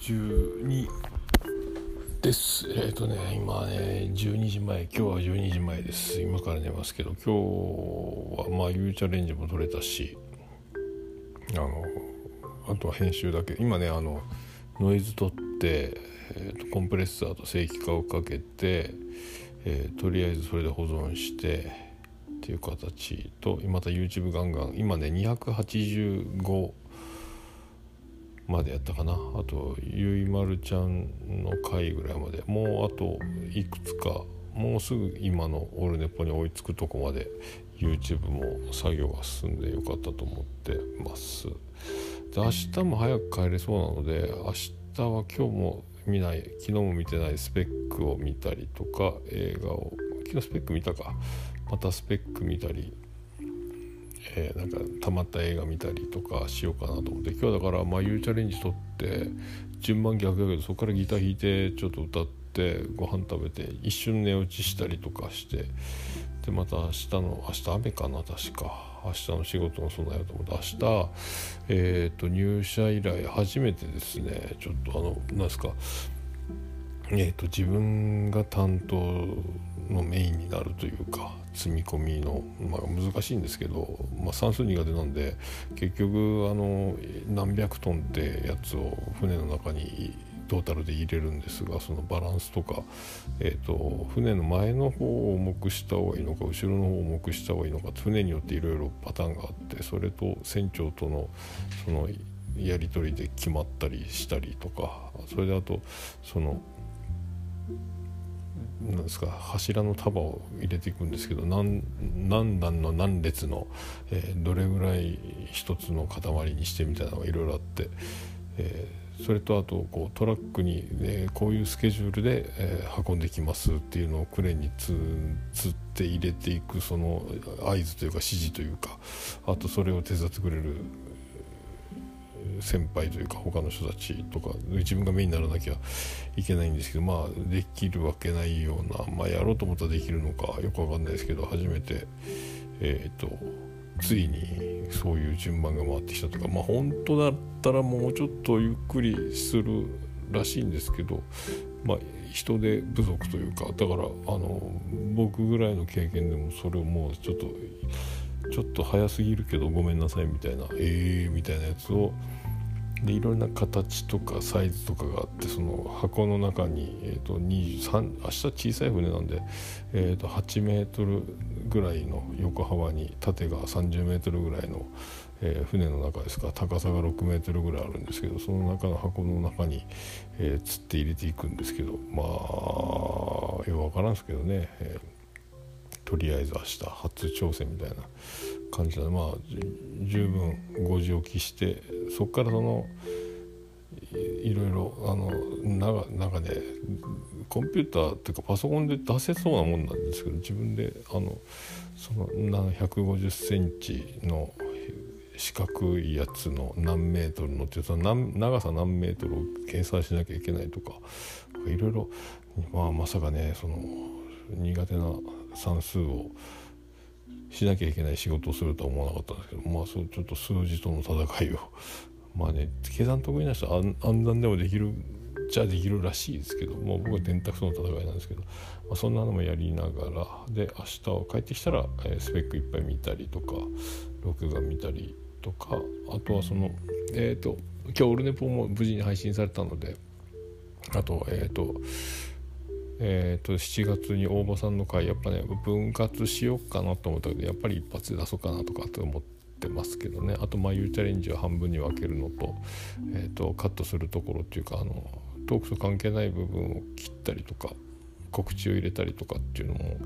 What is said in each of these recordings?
12です。えっ、ー、とね、今ね、12時前、今日は12時前です。今から寝ますけど、今日はまあ、ゆうチャレンジも取れたし、あの、あとは編集だけ。今ね、あの、ノイズ取って、えーと、コンプレッサーと正規化をかけて、えー、とりあえずそれで保存してっていう形とまた YouTube ガンガン今ね285までやったかな。あとゆいまるちゃんの回ぐらいまで。もうあといくつか。もうすぐ今のオルネポに追いつくとこまで。YouTube も作業が進んでよかったと思ってます。で明日も早く帰れそうなので明日は今日も見ない。昨日も見てないスペックを見たりとか映画を。昨日スペック見たか。またスペック見たりえー、なんかたまった映画見たりとかしようかなと思って。今日だからまあ U チャレンジ撮って順番逆だけどそこからギター弾いてちょっと歌ってご飯食べて一瞬寝落ちしたりとかしてでまた明日の明日雨かな確か。明日の仕事の備えようと思って明日、えーと、入社以来初めてですね。ちょっとあの何ですかえーと自分が担当のメインになるというか積み込みの、まあ、難しいんですけど、まあ、算数苦手なんで結局あの何百トンってやつを船の中にトータルで入れるんですがそのバランスとか、えーと、船の前の方を重くした方がいいのか後ろの方を重くした方がいいのか船によっていろいろパターンがあってそれと船長とのそのやり取りで決まったりしたりとかそれであとそのなんですか柱の束を入れていくんですけど何何段の何列の、えー、どれぐらい一つの塊にしてみたいなのがいろいろあって、えー、それとあとこうトラックに、えー、こういうスケジュールで、え運んできますっていうのをクレーンにつつって入れていくその合図というか指示というかあとそれを手伝ってくれる先輩というか他の人たちとか自分がメインにならなきゃいけないんですけどまあできるわけないようなまあやろうと思ったらできるのかよくわかんないですけど初めてえっ、ー、とついにそういう順番が回ってきたとかまあ本当だったらもうちょっとゆっくりするらしいんですけどまあ人手不足というかだからあの僕ぐらいの経験でもそれをもうちょっとちょっと早すぎるけどごめんなさいみたいなええー、みたいなやつをでいろんな形とかサイズとかがあってその箱の中に、えーと、23明日小さい船なんで、えーと、8メートルぐらいの横幅に縦が30メートルぐらいの、えー、船の中ですか高さが6メートルぐらいあるんですけどその中の箱の中に、えー、釣って入れていくんですけどまあよく分からんですけどね、えー、とりあえず明日初挑戦みたいな感じでまあ十分5時起きしてそこからそのいろいろあの中中でコンピューターっていうかパソコンで出せそうなもんなんですけど自分であのその150センチの四角いやつの何メートルのってその長さ何メートルを計算しなきゃいけないとかいろいろ、まあ、まさかねその苦手な算数をしなきゃいけない仕事をするとは思わなかったんですけどまあそうちょっと数字との戦いを。まあね計算得意な人は暗算でもできるじゃできるらしいですけどもう僕は電卓との戦いなんですけど、まあ、そんなのもやりながらで明日は帰ってきたら、えー、スペックいっぱい見たりとか録画見たりとかあとはそのえっ、ー、と今日オルネポも無事に配信されたのであとえっ、ー、とえーと、7月に大場さんの回やっぱね分割しようかなと思ったけどやっぱり一発で出そうかなとかって思ってますけどね。あと眉チャレンジは半分に分けるのと,、えーと、カットするところっていうかあのトークと関係ない部分を切ったりとか告知を入れたりとかっていうのも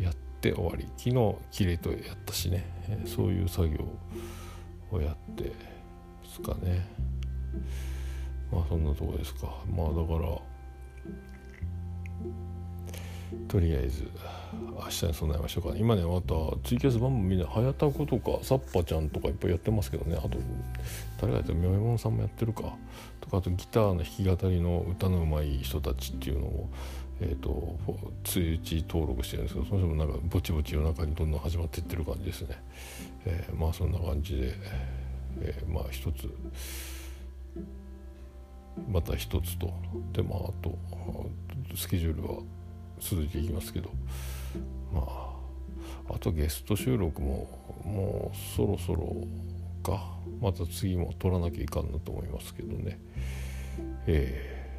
やって終わり。昨日きれとやったしね、え、そういう作業をやってですかね。まあそんなとこですか。まあだからとりあえず明日に備えましょうか、ね、今ねまたツイキャス番組みんな早田子とかサッパちゃんとかいっぱいやってますけどね。あと誰がやってるみょえもんさんもやってるか。とかあとギターの弾き語りの歌のうまい人たちっていうのをえーと、通知登録してるんですけどその人もなんかぼちぼち夜中にどんどん始まっていってる感じですね、えー、まあそんな感じで、えー、まあ一つまた一つと。でまああとスケジュールは続いていきますけど。まああとゲスト収録ももうそろそろか。また次も撮らなきゃいかんなと思いますけどね。え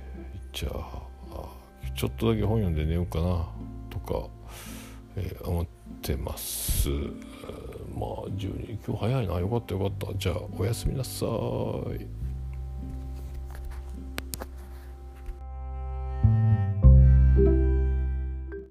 ー、じゃあちょっとだけ本読んで寝ようかなとか、えー、思ってます。まあ12今日早いな。よかったよかった。じゃあおやすみなさい。